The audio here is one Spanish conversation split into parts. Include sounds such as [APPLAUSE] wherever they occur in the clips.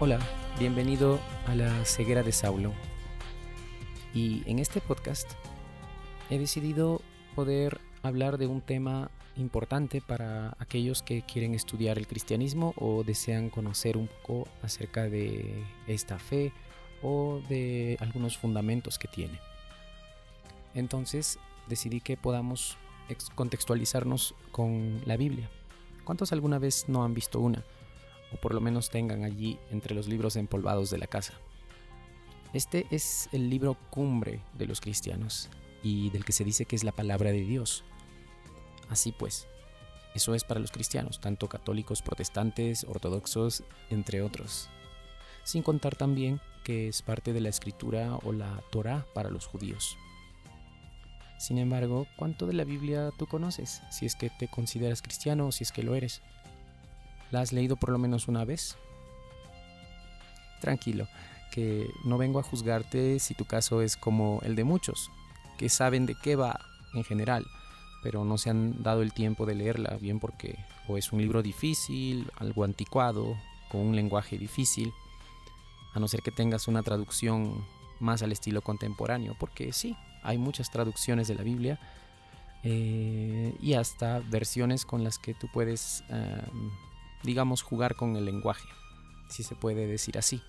Hola, bienvenido a la ceguera de Saulo. Y en este podcast he decidido poder hablar de un tema importante para aquellos que quieren estudiar el cristianismo o desean conocer un poco acerca de esta fe o de algunos fundamentos que tiene. Entonces decidí que podamos contextualizarnos con la Biblia. ¿Cuántos alguna vez no han visto una? O por lo menos tengan allí entre los libros empolvados de la casa. Este es el libro cumbre de los cristianos y del que se dice que es la palabra de Dios. Así pues, eso es para los cristianos, tanto católicos, protestantes, ortodoxos, entre otros. Sin contar también que es parte de la escritura o la Torah para los judíos. Sin embargo, ¿cuánto de la Biblia tú conoces? Si es que te consideras cristiano o si es que lo eres. ¿La has leído por lo menos una vez? Tranquilo, que no vengo a juzgarte si tu caso es como el de muchos, que saben de qué va en general, pero no se han dado el tiempo de leerla, bien porque o es un libro difícil, algo anticuado, con un lenguaje difícil, a no ser que tengas una traducción más al estilo contemporáneo, porque sí, hay muchas traducciones de la Biblia eh, y hasta versiones con las que tú puedes, digamos, jugar con el lenguaje, si se puede decir así.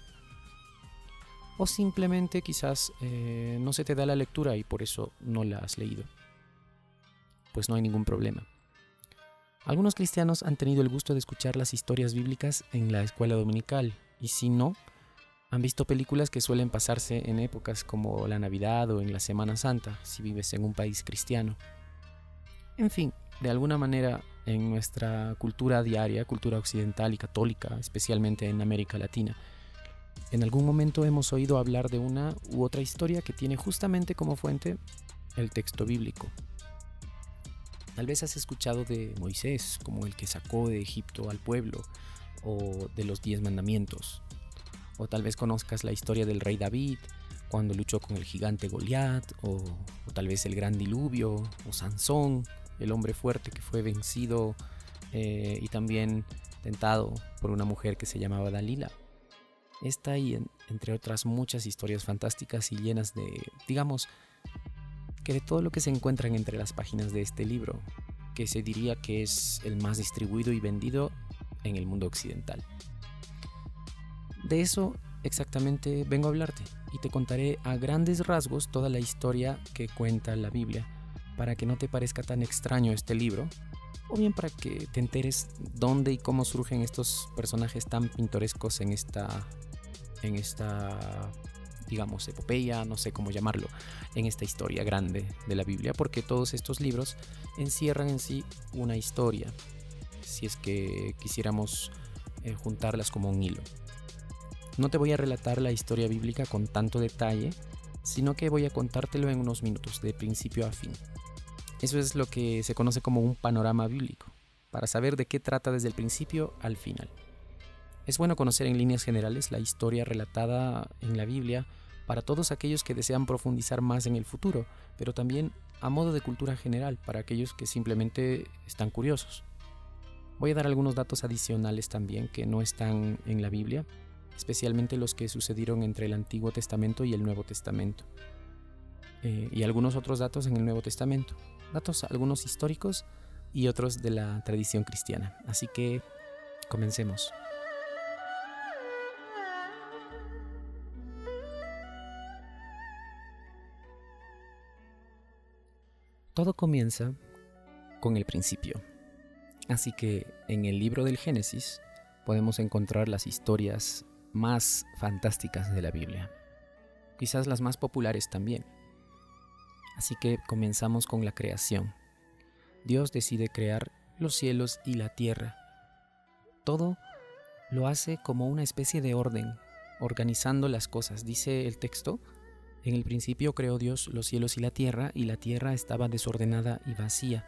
O simplemente quizás eh, no se te da la lectura y por eso no la has leído. Pues no hay ningún problema. Algunos cristianos han tenido el gusto de escuchar las historias bíblicas en la escuela dominical y si no, han visto películas que suelen pasarse en épocas como la Navidad o en la Semana Santa, si vives en un país cristiano. En fin, de alguna manera en nuestra cultura diaria, cultura occidental y católica, especialmente en América Latina, en algún momento hemos oído hablar de una u otra historia que tiene justamente como fuente el texto bíblico. Tal vez has escuchado de Moisés como el que sacó de Egipto al pueblo, o de los diez mandamientos, o tal vez conozcas la historia del rey David cuando luchó con el gigante Goliat, o, tal vez el gran diluvio, o Sansón, el hombre fuerte que fue vencido eh, y también tentado por una mujer que se llamaba Dalila. Esta y entre otras muchas historias fantásticas y llenas de, digamos, que de todo lo que se encuentran entre las páginas de este libro, que se diría que es el más distribuido y vendido en el mundo occidental. De eso exactamente vengo a hablarte y te contaré a grandes rasgos toda la historia que cuenta la Biblia para que no te parezca tan extraño este libro o bien para que te enteres dónde y cómo surgen estos personajes tan pintorescos en esta en esta digamos epopeya, no sé cómo llamarlo, en esta historia grande de la Biblia, porque todos estos libros encierran en sí una historia, si es que quisiéramos eh, juntarlas como un hilo. No te voy a relatar la historia bíblica con tanto detalle, sino que voy a contártelo en unos minutos, de principio a fin. Eso es lo que se conoce como un panorama bíblico, para saber de qué trata desde el principio al final. Es bueno conocer en líneas generales la historia relatada en la Biblia para todos aquellos que desean profundizar más en el futuro, pero también a modo de cultura general para aquellos que simplemente están curiosos. Voy a dar algunos datos adicionales también que no están en la Biblia especialmente los que sucedieron entre el Antiguo Testamento y el Nuevo Testamento. Eh, y algunos otros datos en el Nuevo Testamento. Datos algunos históricos y otros de la tradición cristiana. Así que comencemos. Todo comienza con el principio. Así que en el libro del Génesis podemos encontrar las historias más fantásticas de la Biblia, quizás las más populares también. Así que comenzamos con la creación. Dios decide crear los cielos y la tierra. Todo lo hace como una especie de orden, organizando las cosas. Dice el texto, en el principio creó Dios los cielos y la tierra, y la tierra estaba desordenada y vacía.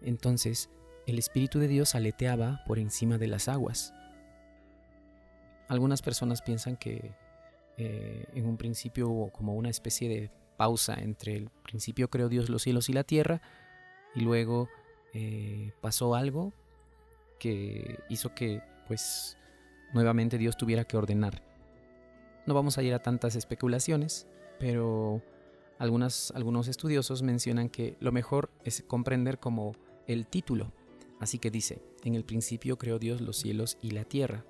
Entonces, el Espíritu de Dios aleteaba por encima de las aguas. Algunas personas piensan que eh, en un principio hubo como una especie de pausa entre el principio creó Dios los cielos y la tierra y luego eh, pasó algo que hizo que pues nuevamente Dios tuviera que ordenar. No vamos a ir a tantas especulaciones, pero algunas, algunos estudiosos mencionan que lo mejor es comprender como el título. Así que dice, en el principio creó Dios los cielos y la tierra.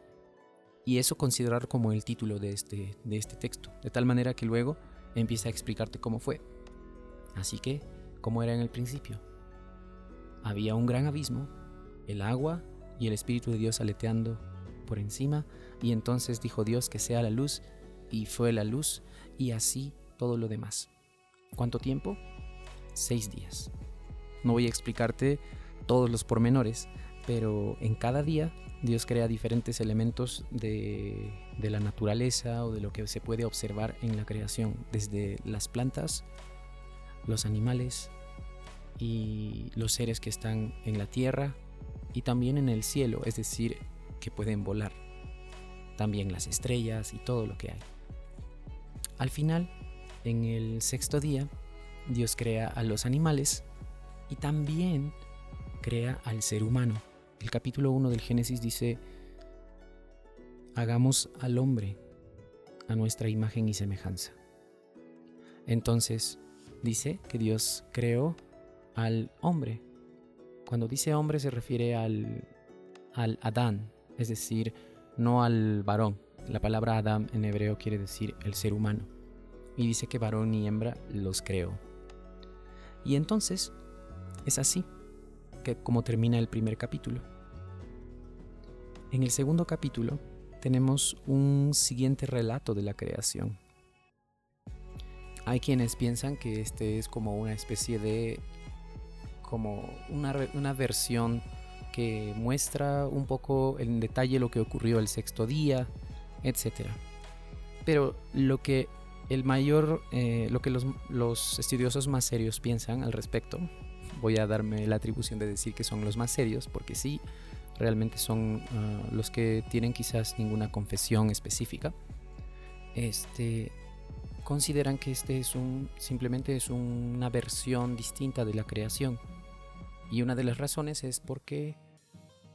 Y eso considerar como el título de este, de este texto, de tal manera que luego empieza a explicarte cómo fue. Así que, ¿cómo era en el principio? Había un gran abismo, el agua y el Espíritu de Dios aleteando por encima, y entonces dijo Dios que sea la luz, y fue la luz, y así todo lo demás. ¿Cuánto tiempo? Seis días. No voy a explicarte todos los pormenores, pero en cada día Dios crea diferentes elementos de, de, la naturaleza o de lo que se puede observar en la creación, desde las plantas, los animales y los seres que están en la tierra y también en el cielo, es decir, que pueden volar. También las estrellas y todo lo que hay. Al final, en el sexto día, Dios crea a los animales y también crea al ser humano. El capítulo 1 del Génesis dice, hagamos al hombre a nuestra imagen y semejanza. Entonces dice que Dios creó al hombre. Cuando dice hombre se refiere al, al Adán, es decir, no al varón, la palabra Adam en hebreo quiere decir el ser humano. Y dice que varón y hembra los creó. Y entonces es así que como termina el primer capítulo. En el segundo capítulo tenemos un siguiente relato de la creación. Hay quienes piensan que este es como una especie de como una, una versión que muestra un poco en detalle lo que ocurrió el sexto día, etc. Pero lo que el mayor, eh, lo que los, estudiosos más serios piensan al respecto, voy a darme la atribución de decir que son los más serios, porque sí, realmente son ah, los que tienen quizás ninguna confesión específica, este, consideran que este es un, simplemente es una versión distinta de la creación. Y una de las razones es porque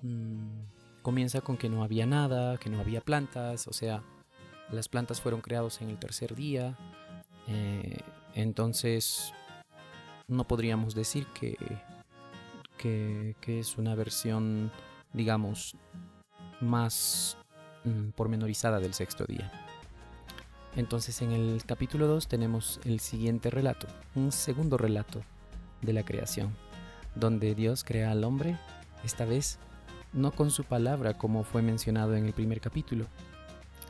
mm, comienza con que no había nada, que no había plantas, o sea, las plantas fueron creadas en el tercer día, eh, entonces no podríamos decir que, que, es una versión, digamos, más mm, pormenorizada del sexto día. Entonces en el capítulo 2 tenemos el siguiente relato, un segundo relato de la creación, donde Dios crea al hombre, esta vez no con su palabra como fue mencionado en el primer capítulo,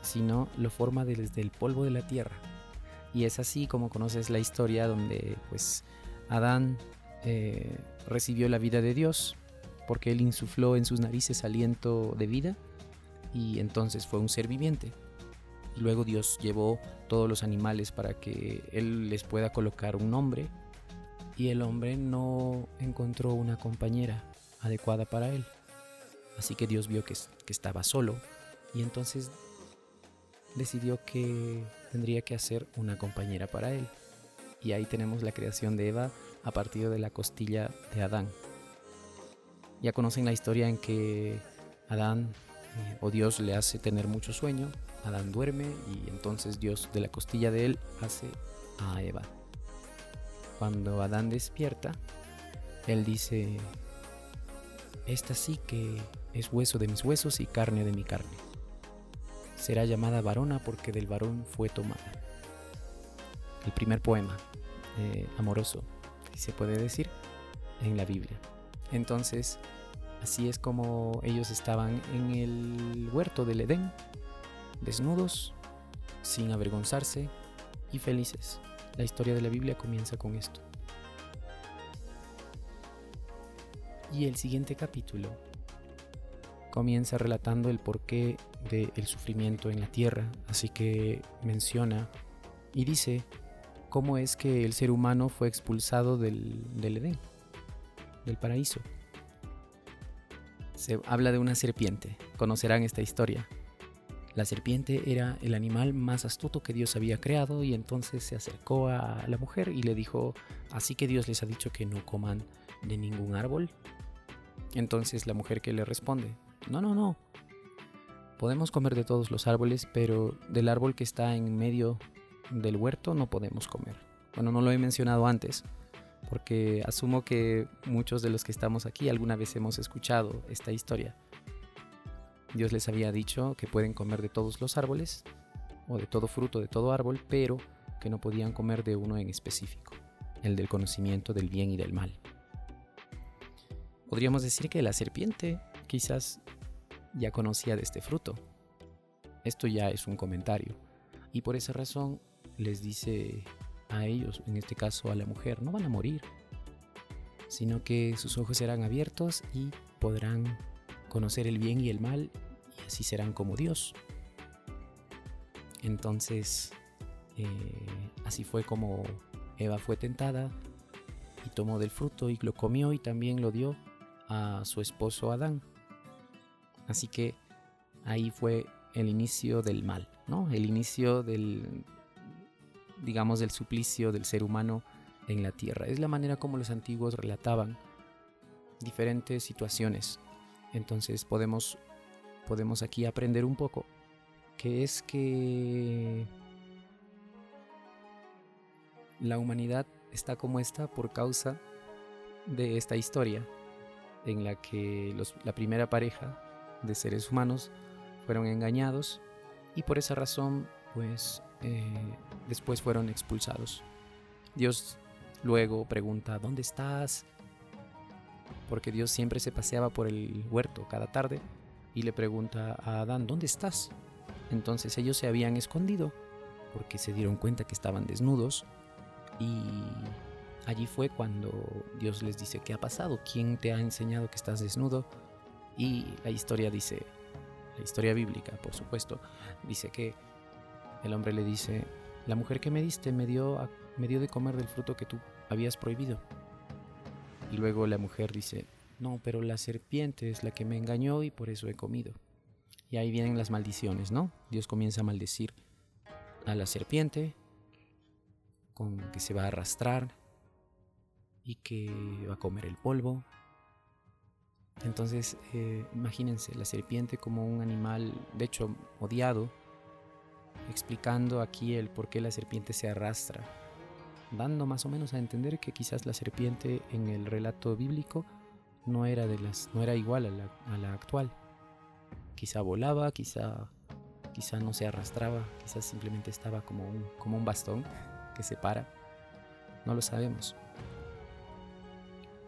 sino lo forma desde el polvo de la tierra. Y es así como conoces la historia donde pues Adán eh, recibió la vida de Dios porque él insufló en sus narices aliento de vida y entonces fue un ser viviente. Y luego Dios llevó todos los animales para que él les pueda colocar un nombre y el hombre no encontró una compañera adecuada para él. Así que Dios vio que, que estaba solo y entonces decidió que tendría que hacer una compañera para él. Y ahí tenemos la creación de Eva a partir de la costilla de Adán. Ya conocen la historia en que Adán eh, o Dios le hace tener mucho sueño, Adán duerme y entonces Dios de la costilla de él hace a Eva. Cuando Adán despierta, él dice, esta sí que es hueso de mis huesos y carne de mi carne será llamada varona porque del varón fue tomada. El primer poema eh, amoroso, si se puede decir, en la Biblia. Entonces, así es como ellos estaban en el huerto del Edén, desnudos, sin avergonzarse y felices. La historia de la Biblia comienza con esto. Y el siguiente capítulo comienza relatando el porqué del sufrimiento en la tierra, así que menciona y dice cómo es que el ser humano fue expulsado del, del Edén, del paraíso. Se habla de una serpiente, conocerán esta historia. La serpiente era el animal más astuto que Dios había creado y entonces se acercó a la mujer y le dijo, así que Dios les ha dicho que no coman de ningún árbol. Entonces la mujer que le responde, no, no, no. podemos comer de todos los árboles, pero del árbol que está en medio del huerto no podemos comer. Bueno, no lo he mencionado antes, porque asumo que muchos de los que estamos aquí alguna vez hemos escuchado esta historia. Dios les había dicho que pueden comer de todos los árboles, o de todo fruto de todo árbol, pero que no podían comer de uno en específico, el del conocimiento del bien y del mal. Podríamos decir que la serpiente quizás ya conocía de este fruto. Esto ya es un comentario. Y por esa razón les dice a ellos, en este caso a la mujer, no van a morir, sino que sus ojos serán abiertos y podrán conocer el bien y el mal y así serán como Dios. Entonces, eh, así fue como Eva fue tentada y tomó del fruto y lo comió y también lo dio a su esposo Adán. Así que ahí fue el inicio del mal, ¿no? El inicio del, digamos, del suplicio del ser humano en la tierra. Es la manera como los antiguos relataban diferentes situaciones. Entonces podemos, podemos aquí aprender un poco, que es que la humanidad está como está por causa de esta historia en la que la primera pareja de seres humanos fueron engañados y por esa razón pues eh, después fueron expulsados. Dios luego pregunta, ¿dónde estás? Porque Dios siempre se paseaba por el huerto cada tarde y le pregunta a Adán, ¿dónde estás? Entonces ellos se habían escondido porque se dieron cuenta que estaban desnudos y allí fue cuando Dios les dice, ¿qué ha pasado? ¿Quién te ha enseñado que estás desnudo? Y la historia dice, la historia bíblica, por supuesto, dice que el hombre le dice, la mujer que me diste me dio, me de comer del fruto que tú habías prohibido. Y luego la mujer dice, no, pero la serpiente es la que me engañó y por eso he comido. Y ahí vienen las maldiciones, ¿no? Dios comienza a maldecir a la serpiente, con que se va a arrastrar y que va a comer el polvo. Entonces, eh, imagínense la serpiente como un animal, de hecho, odiado, explicando aquí el por qué la serpiente se arrastra, dando más o menos a entender que quizás la serpiente en el relato bíblico no era, de las, no era igual a la, actual. Quizá volaba, quizá, quizá no se arrastraba, quizás simplemente estaba como un, como un bastón que se para. No lo sabemos.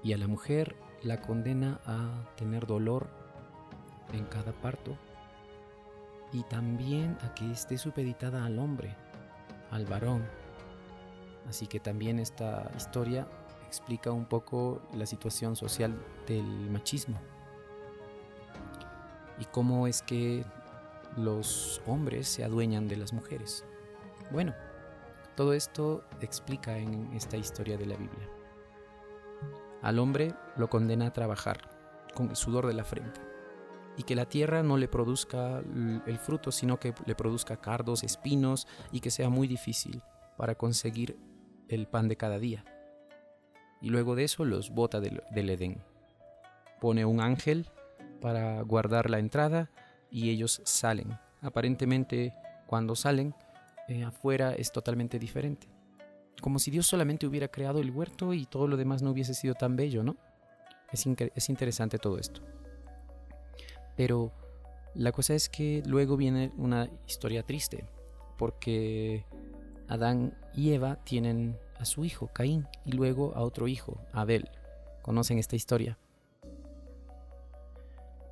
Y a la mujer la condena a tener dolor en cada parto y también a que esté supeditada al hombre, al varón. Así que también esta historia explica un poco la situación social del machismo y cómo es que los hombres se adueñan de las mujeres. Bueno, todo esto explica en esta historia de la Biblia. Al hombre lo condena a trabajar con el sudor de la frente y que la tierra no le produzca el fruto, sino que le produzca cardos, espinos y que sea muy difícil para conseguir el pan de cada día. Y luego de eso los bota del, Edén. Pone un ángel para guardar la entrada y ellos salen. Aparentemente cuando salen, eh, afuera es totalmente diferente. Como si Dios solamente hubiera creado el huerto y todo lo demás no hubiese sido tan bello, ¿no? Es, es interesante todo esto. Pero la cosa es que luego viene una historia triste, porque Adán y Eva tienen a su hijo, Caín, y luego a otro hijo, Abel. ¿Conocen esta historia?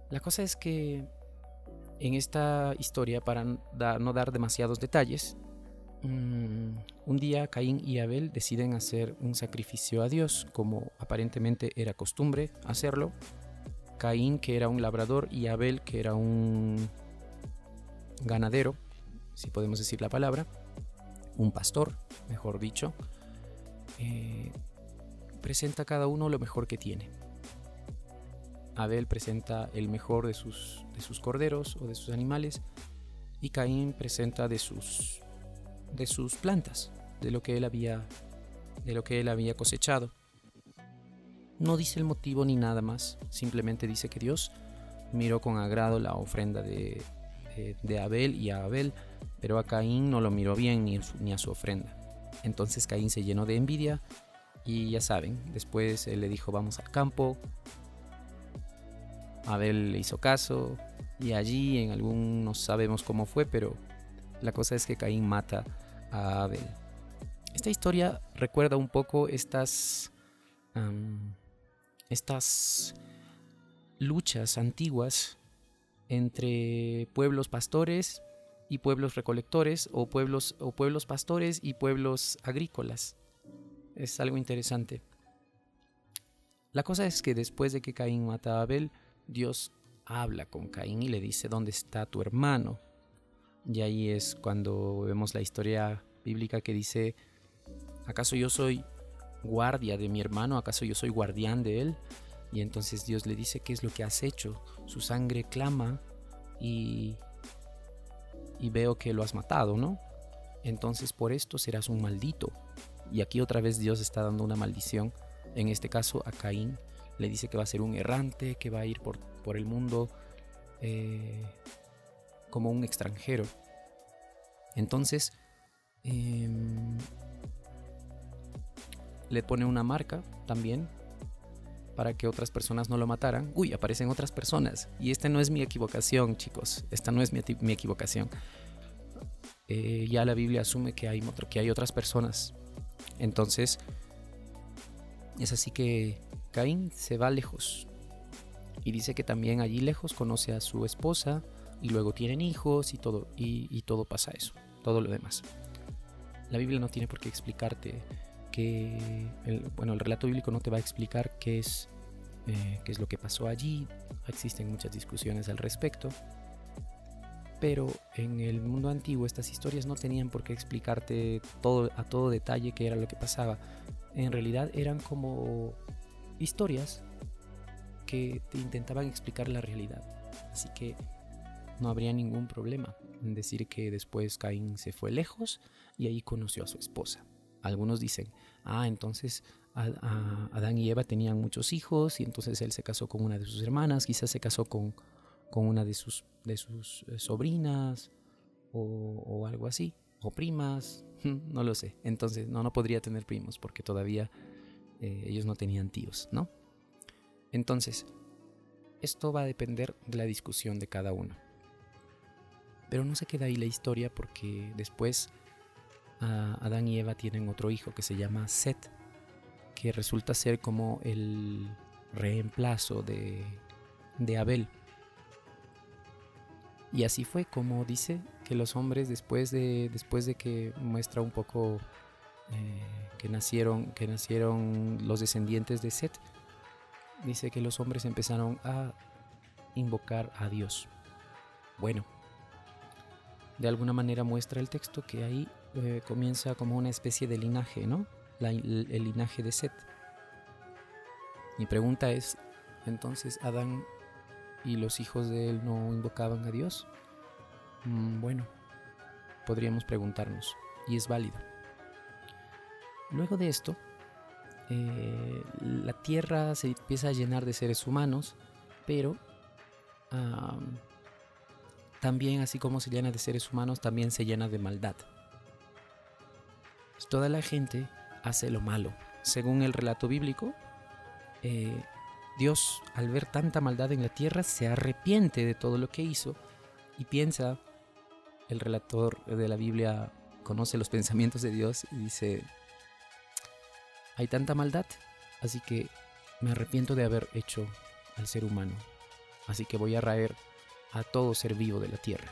La cosa es que en esta historia, para no dar demasiados detalles, mm, un día Caín y Abel deciden hacer un sacrificio a Dios, como aparentemente era costumbre hacerlo, Caín, que era un labrador, y Abel, que era un ganadero, si podemos decir la palabra, un pastor, mejor dicho, eh, presenta cada uno lo mejor que tiene. Abel presenta el mejor de sus, de sus corderos o de sus animales y Caín presenta de sus, de sus plantas, de lo que él había, de lo que él había cosechado. No dice el motivo ni nada más, simplemente dice que Dios miró con agrado la ofrenda de, de Abel y a Abel, pero a Caín no lo miró bien ni, ni a su ofrenda. Entonces Caín se llenó de envidia y ya saben, después él le dijo vamos al campo. Abel le hizo caso y allí en algún no sabemos cómo fue, pero la cosa es que Caín mata a Abel. Esta historia recuerda un poco estas estas luchas antiguas entre pueblos pastores y pueblos recolectores o pueblos, o pueblos pastores y pueblos agrícolas. Es algo interesante. La cosa es que después de que Caín mata a Abel, Dios habla con Caín y le dice, ¿dónde está tu hermano? Y ahí es cuando vemos la historia bíblica que dice, ¿acaso yo soy guardia de mi hermano? ¿Acaso yo soy guardián de él? Y entonces Dios le dice, ¿qué es lo que has hecho? Su sangre clama y y veo que lo has matado, ¿no? Entonces por esto serás un maldito. Y aquí otra vez Dios está dando una maldición. En este caso a Caín le dice que va a ser un errante, que va a ir por, por el mundo eh, como un extranjero. Entonces em, le pone una marca también para que otras personas no lo mataran. Uy, aparecen otras personas. Y esta no es mi equivocación, chicos. Esta no es mi, equivocación. Eh, ya la Biblia asume que hay, que hay otras personas. Entonces, es así que Caín se va lejos. Y dice que también allí lejos conoce a su esposa y luego tienen hijos y todo, y, todo pasa eso, todo lo demás. La Biblia no tiene por qué explicarte el, bueno, el relato bíblico no te va a explicar qué es, eh, qué es lo que pasó allí. Existen muchas discusiones al respecto. Pero en el mundo antiguo estas historias no tenían por qué explicarte todo, a todo detalle qué era lo que pasaba. En realidad eran como historias que te intentaban explicar la realidad. Así que no habría ningún problema en decir que después Caín se fue lejos y ahí conoció a su esposa. Algunos dicen, ah, entonces Adán y Eva tenían muchos hijos y entonces él se casó con una de sus hermanas, quizás se casó con, con una de sus, de sus eh, sobrinas o, algo así, o primas, [LAUGHS] no lo sé. Entonces, no, no podría tener primos porque todavía eh, ellos no tenían tíos, ¿no? Entonces, esto va a depender de la discusión de cada uno. Pero no se queda ahí la historia porque después Adán y Eva tienen otro hijo que se llama Seth, que resulta ser como el reemplazo de, Abel. Y así fue como dice que los hombres después de, después de que muestra un poco eh, que, nacieron, que nacieron los descendientes de Seth, dice que los hombres empezaron a invocar a Dios. Bueno, de alguna manera muestra el texto que ahí eh, comienza como una especie de linaje, ¿no? el, linaje de Set. Mi pregunta es, entonces Adán y los hijos de él no invocaban a Dios? Mm, bueno, podríamos preguntarnos, y es válido. Luego de esto, eh, la tierra se empieza a llenar de seres humanos, pero también así como se llena de seres humanos, también se llena de maldad. Toda la gente hace lo malo. Según el relato bíblico, eh, Dios al ver tanta maldad en la tierra se arrepiente de todo lo que hizo y piensa, el relator de la Biblia conoce los pensamientos de Dios y dice, hay tanta maldad, así que me arrepiento de haber hecho al ser humano, así que voy a raer a todo ser vivo de la tierra.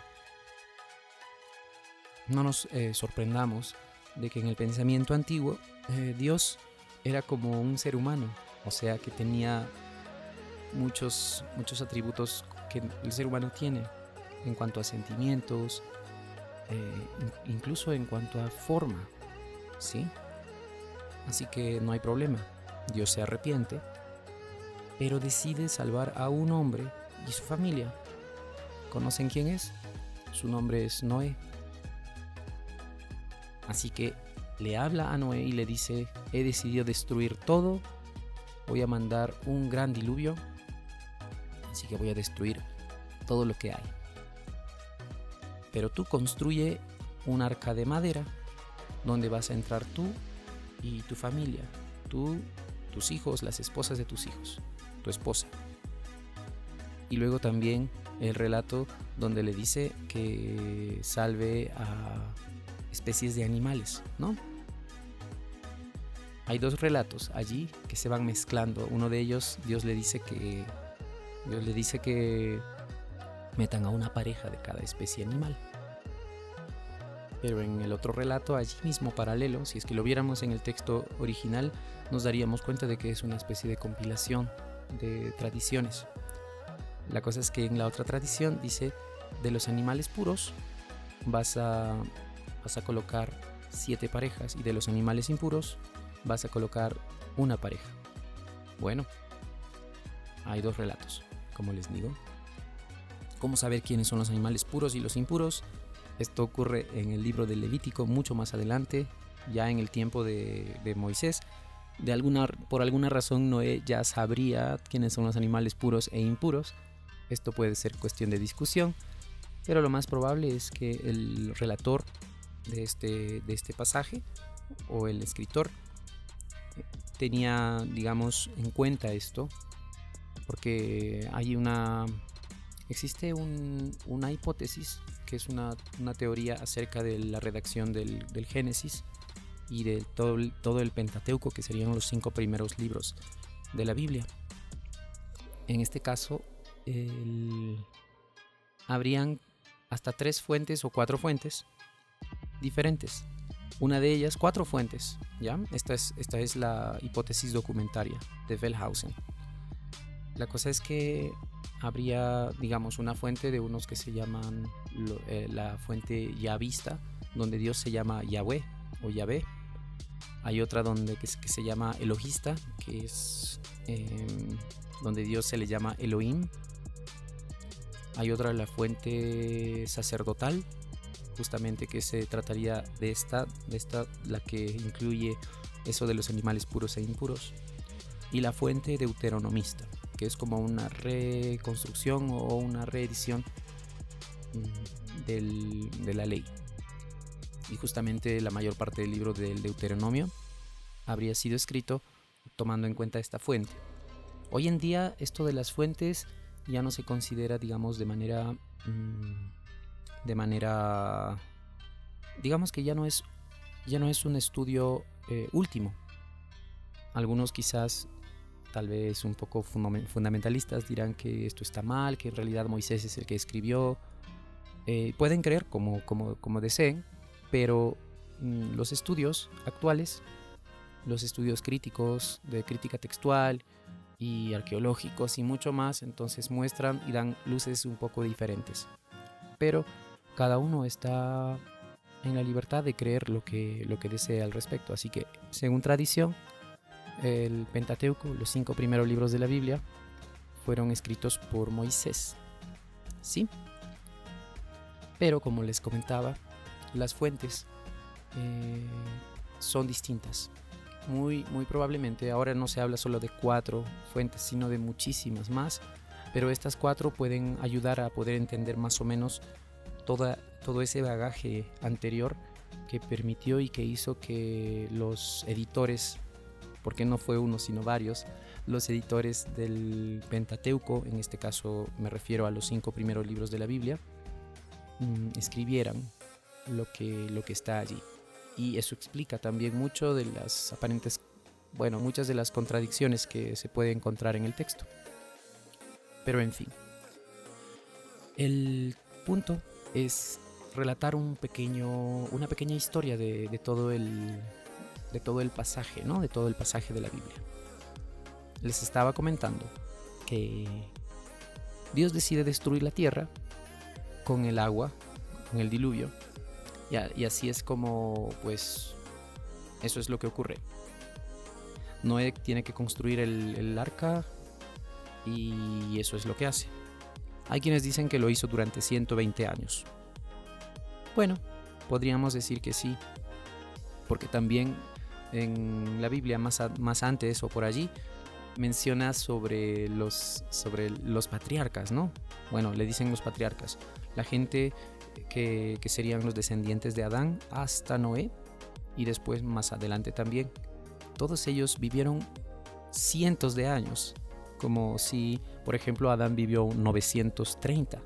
No nos eh, sorprendamos de que en el pensamiento antiguo eh, Dios era como un ser humano, o sea que tenía muchos, muchos atributos que el ser humano tiene en cuanto a sentimientos, eh, incluso en cuanto a forma, ¿sí? Así que no hay problema, Dios se arrepiente, pero decide salvar a un hombre y su familia ¿Conocen quién es? Su nombre es Noé. Así que le habla a Noé y le dice, he decidido destruir todo, voy a mandar un gran diluvio, así que voy a destruir todo lo que hay. pero tú construye un arca de madera donde vas a entrar tú y tu familia, tú, tus hijos, las esposas de tus hijos, tu esposa. Y luego también el relato donde le dice que salve a especies de animales, ¿no? Hay dos relatos allí que se van mezclando. Uno de ellos, Dios le dice que Dios le dice que metan a una pareja de cada especie animal. Pero en el otro relato, allí mismo paralelo, si es que lo viéramos en el texto original, nos daríamos cuenta de que es una especie de compilación de tradiciones. La cosa es que en la otra tradición dice, de los animales puros vas a, vas a colocar siete parejas y de los animales impuros vas a colocar una pareja. Bueno, hay dos relatos, como les digo. ¿Cómo saber quiénes son los animales puros y los impuros? Esto ocurre en el libro de Levítico mucho más adelante, ya en el tiempo de, de Moisés. De alguna, por alguna razón Noé ya sabría quiénes son los animales puros e impuros. Esto puede ser cuestión de discusión, pero lo más probable es que el relator de este, de este pasaje o el escritor tenía, digamos, en cuenta esto, porque hay una, existe una hipótesis que es una, teoría acerca de la redacción del, Génesis y de todo el, todo el Pentateuco, que serían los cinco primeros libros de la Biblia. En este caso, habrían hasta tres fuentes o cuatro fuentes diferentes una de ellas, cuatro fuentes, ¿ya? Esta es, esta es la hipótesis documentaria de Wellhausen. La cosa es que habría, digamos, una fuente de unos que se llaman eh, la fuente Yavista, donde Dios se llama Yahweh o Yahvé. Hay otra donde que, se llama Elohista, que es em, donde Dios se le llama Elohim. Hay otra, la fuente sacerdotal, justamente que se trataría de esta, de esta, la que incluye eso de los animales puros e impuros, y la fuente deuteronomista, que es como una reconstrucción o una reedición mm, de la ley. Y justamente la mayor parte del libro del Deuteronomio habría sido escrito tomando en cuenta esta fuente. Hoy en día esto de las fuentes ya no se considera, digamos, de manera mm, de manera, digamos que ya no es, ya no es un estudio eh, último. Algunos quizás, tal vez un poco fundamentalistas, dirán que esto está mal, que en realidad Moisés es el que escribió. Eh, pueden creer como, como, como deseen, pero mm, los estudios actuales, los estudios críticos de crítica textual y arqueológicos y mucho más, entonces muestran y dan luces un poco diferentes. Pero cada uno está en la libertad de creer lo que, lo que desea al respecto. Así que, según tradición, el Pentateuco, los cinco primeros libros de la Biblia, fueron escritos por Moisés. ¿Sí? Pero como les comentaba, las fuentes eh, son distintas. Muy, muy probablemente ahora no se habla solo de cuatro fuentes, sino de muchísimas más. Pero estas cuatro pueden ayudar a poder entender más o menos todo ese bagaje anterior que permitió y que hizo que los editores, porque no fue uno sino varios, los editores del Pentateuco, en este caso me refiero a los cinco primeros libros de la Biblia, mm, escribieran lo que, lo que está allí. Y eso explica también mucho de las aparentes, bueno, muchas de las contradicciones que se puede encontrar en el texto. Pero en fin, el punto es relatar un pequeño, una pequeña historia de, todo el, de todo el pasaje, ¿no? De todo el pasaje de la Biblia. Les estaba comentando que Dios decide destruir la tierra con el agua, con el diluvio, y, así es como, pues, eso es lo que ocurre. Noé tiene que construir el, el arca y eso es lo que hace. Hay quienes dicen que lo hizo durante 120 años. Bueno, podríamos decir que sí, porque también en la Biblia más, antes o por allí menciona sobre los, sobre los patriarcas, ¿no? Bueno, le dicen los patriarcas. La gente que, que serían los descendientes de Adán hasta Noé y después más adelante también. Todos ellos vivieron cientos de años, como si, por ejemplo, Adán vivió 930.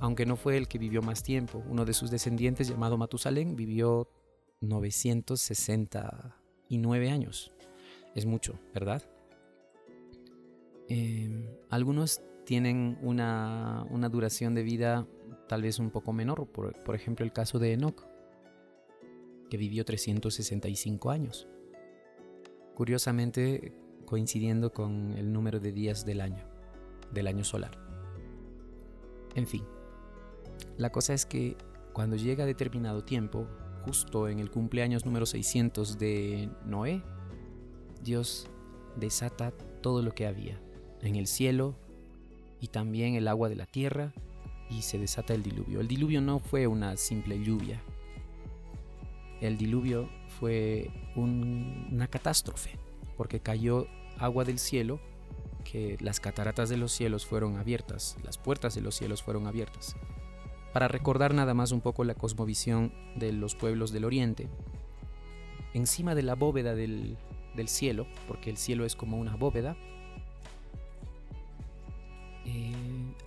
Aunque no fue el que vivió más tiempo, uno de sus descendientes llamado Matusalén vivió 969 años. Es mucho, ¿verdad? Em, algunos tienen una, duración de vida tal vez un poco menor, por, por ejemplo el caso de Enoch, que vivió 365 años. Curiosamente coincidiendo con el número de días del año, del año solar. En fin, la cosa es que cuando llega determinado tiempo, justo en el cumpleaños número 600 de Noé, Dios desata todo lo que había en el cielo y también el agua de la tierra y se desata el diluvio. El diluvio no fue una simple lluvia. El diluvio fue una catástrofe porque cayó agua del cielo que las cataratas de los cielos fueron abiertas, las puertas de los cielos fueron abiertas. Para recordar nada más un poco la cosmovisión de los pueblos del oriente, encima de la bóveda del, cielo, porque el cielo es como una bóveda, eh,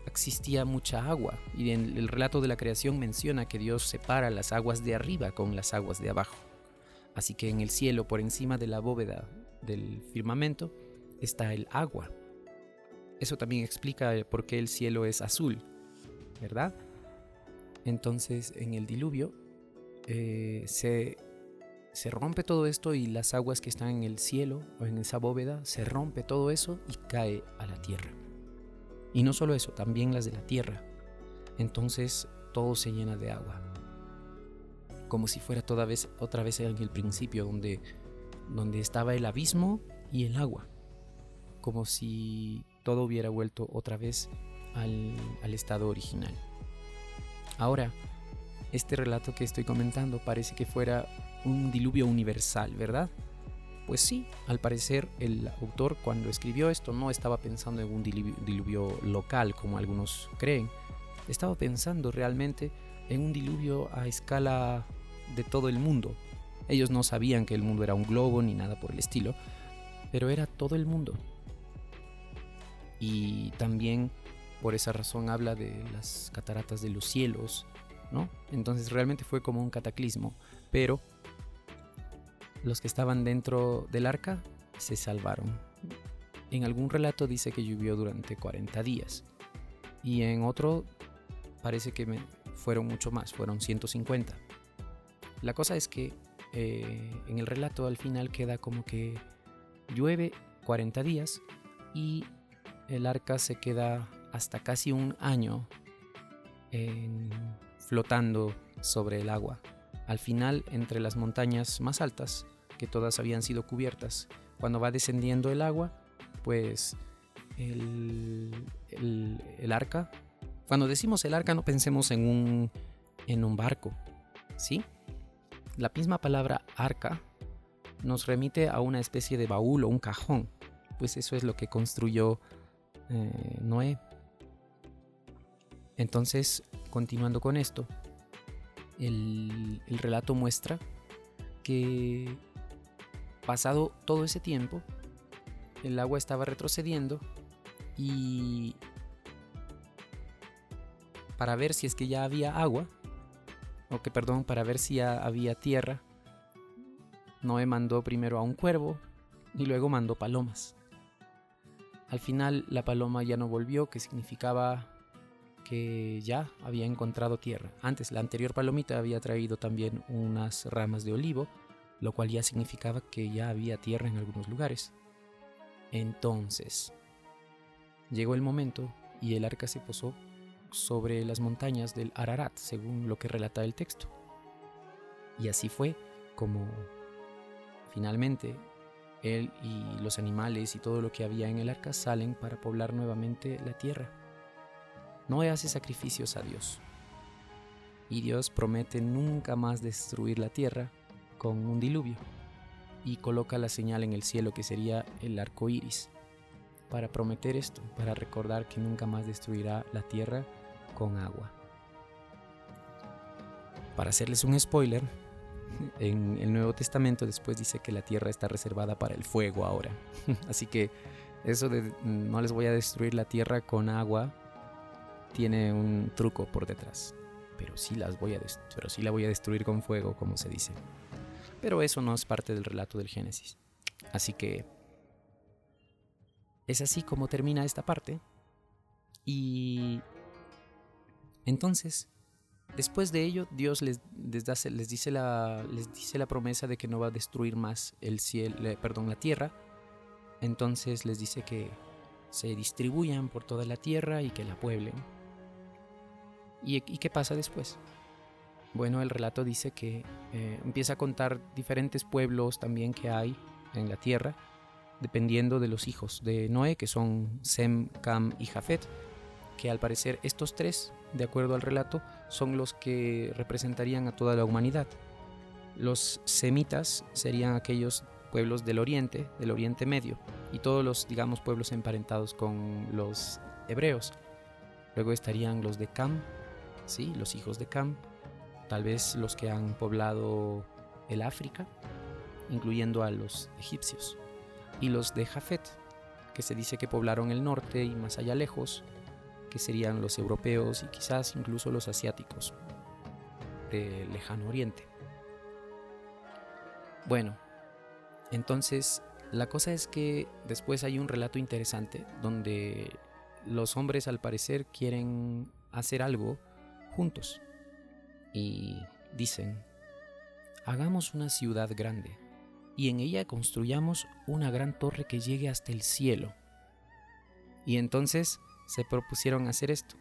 existía mucha agua y en el relato de la creación menciona que Dios separa las aguas de arriba con las aguas de abajo. Así que en el cielo, por encima de la bóveda del firmamento, está el agua. Eso también explica por qué el cielo es azul, ¿verdad? Entonces en el diluvio eh, se se rompe todo esto y las aguas que están en el cielo o en esa bóveda, se rompe todo eso y cae a la tierra. Y no solo eso, también las de la tierra. Entonces todo se llena de agua. Como si fuera toda vez, otra vez en el principio, donde, donde estaba el abismo y el agua. Como si todo hubiera vuelto otra vez al, estado original. Ahora, este relato que estoy comentando parece que fuera un diluvio universal, ¿verdad? Pues sí, al parecer el autor cuando escribió esto no estaba pensando en un diluvio, local como algunos creen, estaba pensando realmente en un diluvio a escala de todo el mundo. Ellos no sabían que el mundo era un globo ni nada por el estilo, pero era todo el mundo. Y también por esa razón habla de las cataratas de los cielos, ¿no? Entonces realmente fue como un cataclismo, pero los que estaban dentro del arca se salvaron. En algún relato dice que llovió durante 40 días y en otro parece que fueron mucho más, fueron 150. La cosa es que eh, en el relato al final queda como que llueve 40 días y el arca se queda hasta casi un año flotando sobre el agua. Al final, entre las montañas más altas, que todas habían sido cubiertas, cuando va descendiendo el agua, pues el, arca, cuando decimos el arca no pensemos en un, en un barco, ¿sí? La misma palabra arca nos remite a una especie de baúl o un cajón, pues eso es lo que construyó eh, Noé. Entonces, continuando con esto, el, relato muestra que pasado todo ese tiempo, el agua estaba retrocediendo y para ver si es que ya había agua, o que perdón, para ver si había tierra, Noé mandó primero a un cuervo y luego mandó palomas. Al final la paloma ya no volvió, que significaba que ya había encontrado tierra. Antes, la anterior palomita había traído también unas ramas de olivo, lo cual ya significaba que ya había tierra en algunos lugares. Entonces, llegó el momento y el arca se posó sobre las montañas del Ararat, según lo que relata el texto. Y así fue como finalmente él y los animales y todo lo que había en el arca salen para poblar nuevamente la tierra. No hace sacrificios a Dios. Y Dios promete nunca más destruir la tierra con un diluvio y coloca la señal en el cielo que sería el arco iris para prometer esto, para recordar que nunca más destruirá la tierra con agua. Para hacerles un spoiler, en el Nuevo Testamento después dice que la tierra está reservada para el fuego ahora. [LAUGHS] Así que eso de no les voy a destruir la tierra con agua tiene un truco por detrás. Pero sí, las voy a pero sí la voy a destruir con fuego, como se dice. Pero eso no es parte del relato del Génesis. Así que es así como termina esta parte. Y entonces, después de ello, Dios les, les, dice la, les dice la promesa de que no va a destruir más el cielo, perdón, la tierra. Entonces les dice que se distribuyan por toda la tierra y que la pueblen. ¿Y, qué pasa después? Bueno, el relato dice que eh, empieza a contar diferentes pueblos también que hay en la tierra, dependiendo de los hijos de Noé, que son Sem, Cam y Jafet, que al parecer estos tres, de acuerdo al relato, son los que representarían a toda la humanidad. Los semitas serían aquellos pueblos del oriente, del oriente medio, y todos los, digamos, pueblos emparentados con los hebreos. Luego estarían los de Cam, ¿sí? los hijos de Cam, tal vez los que han poblado el África, incluyendo a los egipcios, y los de Jafet, que se dice que poblaron el norte y más allá lejos, que serían los europeos y quizás incluso los asiáticos del lejano oriente. Bueno, entonces la cosa es que después hay un relato interesante donde los hombres al parecer quieren hacer algo juntos y dicen, hagamos una ciudad grande y en ella construyamos una gran torre que llegue hasta el cielo. Y entonces se propusieron hacer esto.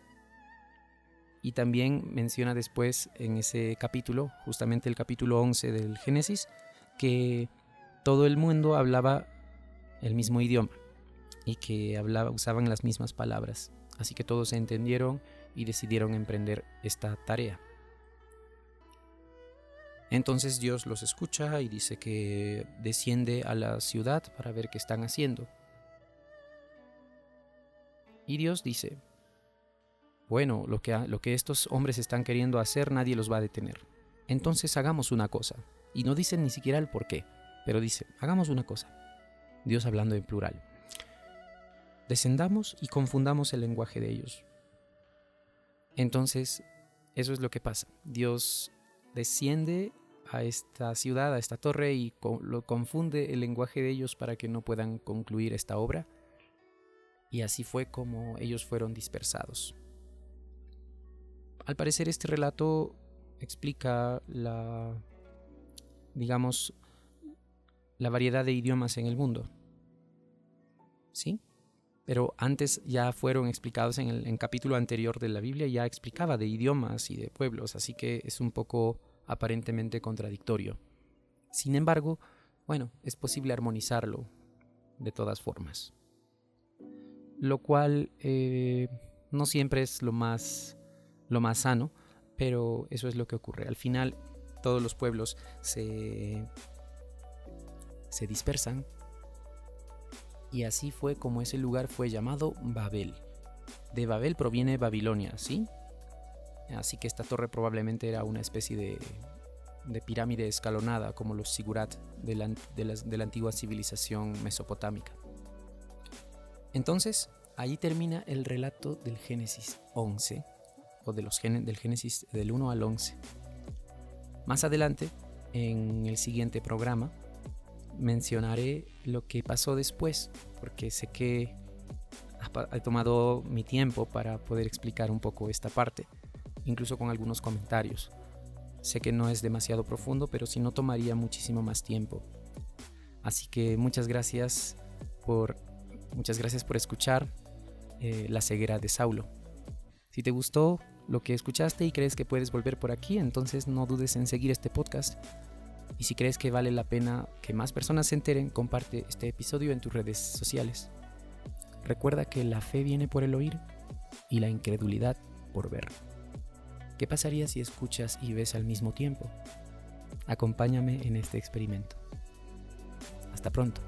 Y también menciona después en ese capítulo, justamente el capítulo 11 del Génesis, que todo el mundo hablaba el mismo idioma y que hablaba, usaban las mismas palabras. Así que todos se entendieron y decidieron emprender esta tarea. Entonces Dios los escucha y dice que desciende a la ciudad para ver qué están haciendo. Y Dios dice, bueno, lo que, estos hombres están queriendo hacer nadie los va a detener. Entonces hagamos una cosa. Y no dicen ni siquiera el por qué, pero dice, hagamos una cosa. Dios hablando en plural. Descendamos y confundamos el lenguaje de ellos. Entonces, eso es lo que pasa. Dios desciende a esta ciudad, a esta torre y lo confunde el lenguaje de ellos para que no puedan concluir esta obra. Y así fue como ellos fueron dispersados. Al parecer este relato explica la, digamos, la variedad de idiomas en el mundo. ¿Sí? Pero antes ya fueron explicados en el capítulo anterior de la Biblia, ya explicaba de idiomas y de pueblos, así que es un poco aparentemente contradictorio. Sin embargo, bueno, es posible armonizarlo de todas formas. Lo cual eh, no siempre es lo más, lo más sano, pero eso es lo que ocurre. Al final, todos los pueblos se, se dispersan y así fue como ese lugar fue llamado Babel. De Babel proviene Babilonia, ¿sí? Así que esta torre probablemente era una especie de, de pirámide escalonada como los sigurat de la, de la antigua civilización mesopotámica. Entonces, ahí termina el relato del Génesis 11, o de los, del Génesis del 1 al 11. Más adelante, en el siguiente programa, mencionaré lo que pasó después, porque sé que he tomado mi tiempo para poder explicar un poco esta parte, incluso con algunos comentarios. Sé que no es demasiado profundo, pero si no tomaría muchísimo más tiempo. Así que muchas gracias por muchas gracias por escuchar eh, La ceguera de Saulo. Si te gustó lo que escuchaste y crees que puedes volver por aquí, entonces no dudes en seguir este podcast y si crees que vale la pena que más personas se enteren, comparte este episodio en tus redes sociales. Recuerda que la fe viene por el oír y la incredulidad por ver. ¿Qué pasaría si escuchas y ves al mismo tiempo? Acompáñame en este experimento. Hasta pronto.